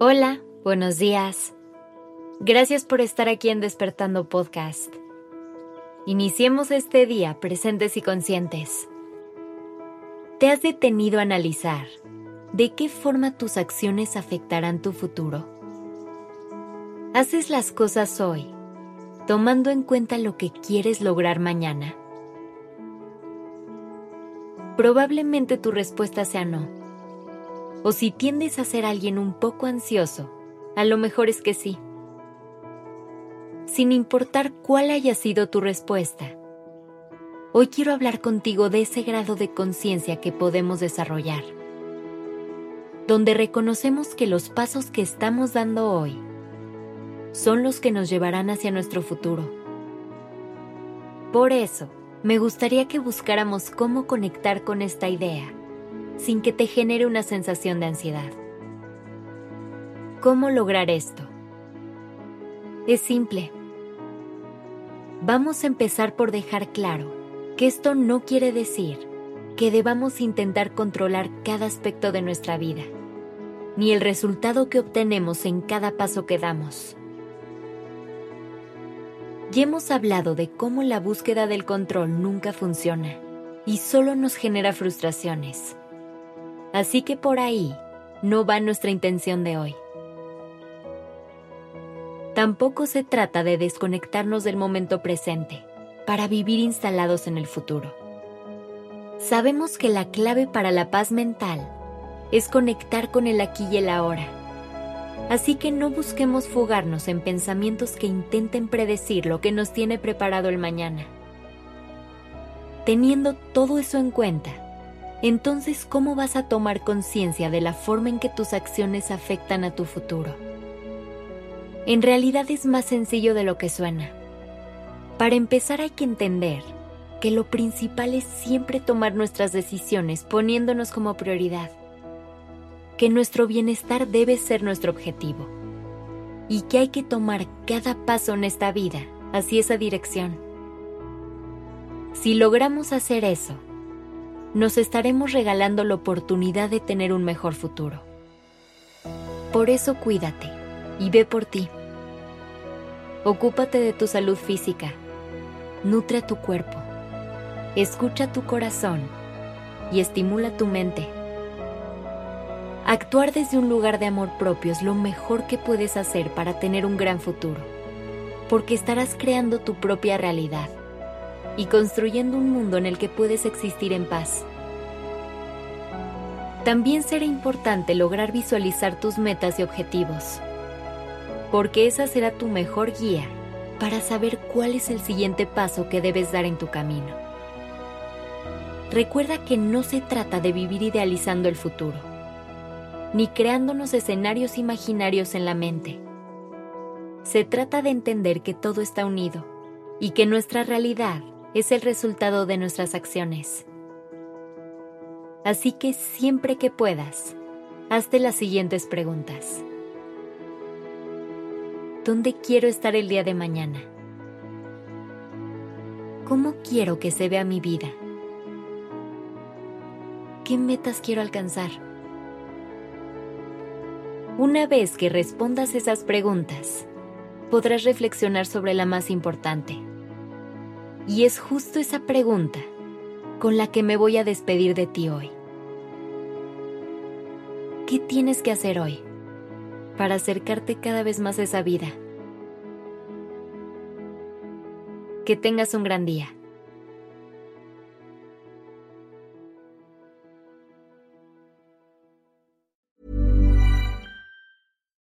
Hola, buenos días. Gracias por estar aquí en Despertando Podcast. Iniciemos este día presentes y conscientes. ¿Te has detenido a analizar de qué forma tus acciones afectarán tu futuro? ¿Haces las cosas hoy tomando en cuenta lo que quieres lograr mañana? Probablemente tu respuesta sea no o si tiendes a ser alguien un poco ansioso, a lo mejor es que sí. Sin importar cuál haya sido tu respuesta, hoy quiero hablar contigo de ese grado de conciencia que podemos desarrollar, donde reconocemos que los pasos que estamos dando hoy son los que nos llevarán hacia nuestro futuro. Por eso, me gustaría que buscáramos cómo conectar con esta idea sin que te genere una sensación de ansiedad. ¿Cómo lograr esto? Es simple. Vamos a empezar por dejar claro que esto no quiere decir que debamos intentar controlar cada aspecto de nuestra vida, ni el resultado que obtenemos en cada paso que damos. Ya hemos hablado de cómo la búsqueda del control nunca funciona y solo nos genera frustraciones. Así que por ahí no va nuestra intención de hoy. Tampoco se trata de desconectarnos del momento presente para vivir instalados en el futuro. Sabemos que la clave para la paz mental es conectar con el aquí y el ahora. Así que no busquemos fugarnos en pensamientos que intenten predecir lo que nos tiene preparado el mañana. Teniendo todo eso en cuenta, entonces ¿cómo vas a tomar conciencia de la forma en que tus acciones afectan a tu futuro? En realidad es más sencillo de lo que suena. Para empezar hay que entender que lo principal es siempre tomar nuestras decisiones poniéndonos como prioridad, que nuestro bienestar debe ser nuestro objetivo y que hay que tomar cada paso en esta vida hacia esa dirección. Si logramos hacer eso, nos estaremos regalando la oportunidad de tener un mejor futuro. Por eso cuídate y ve por ti. Ocúpate de tu salud física, nutre tu cuerpo, escucha tu corazón y estimula tu mente. Actuar desde un lugar de amor propio es lo mejor que puedes hacer para tener un gran futuro, porque estarás creando tu propia realidad y construyendo un mundo en el que puedes existir en paz. También será importante lograr visualizar tus metas y objetivos, porque esa será tu mejor guía para saber cuál es el siguiente paso que debes dar en tu camino. Recuerda que no se trata de vivir idealizando el futuro, ni creándonos escenarios imaginarios en la mente. Se trata de entender que todo está unido y que nuestra realidad es el resultado de nuestras acciones. Así que siempre que puedas, hazte las siguientes preguntas. ¿Dónde quiero estar el día de mañana? ¿Cómo quiero que se vea mi vida? ¿Qué metas quiero alcanzar? Una vez que respondas esas preguntas, podrás reflexionar sobre la más importante y es justo esa pregunta con la que me voy a despedir de ti hoy. ¿Qué tienes que hacer hoy para acercarte cada vez más a esa vida? Que tengas un gran día.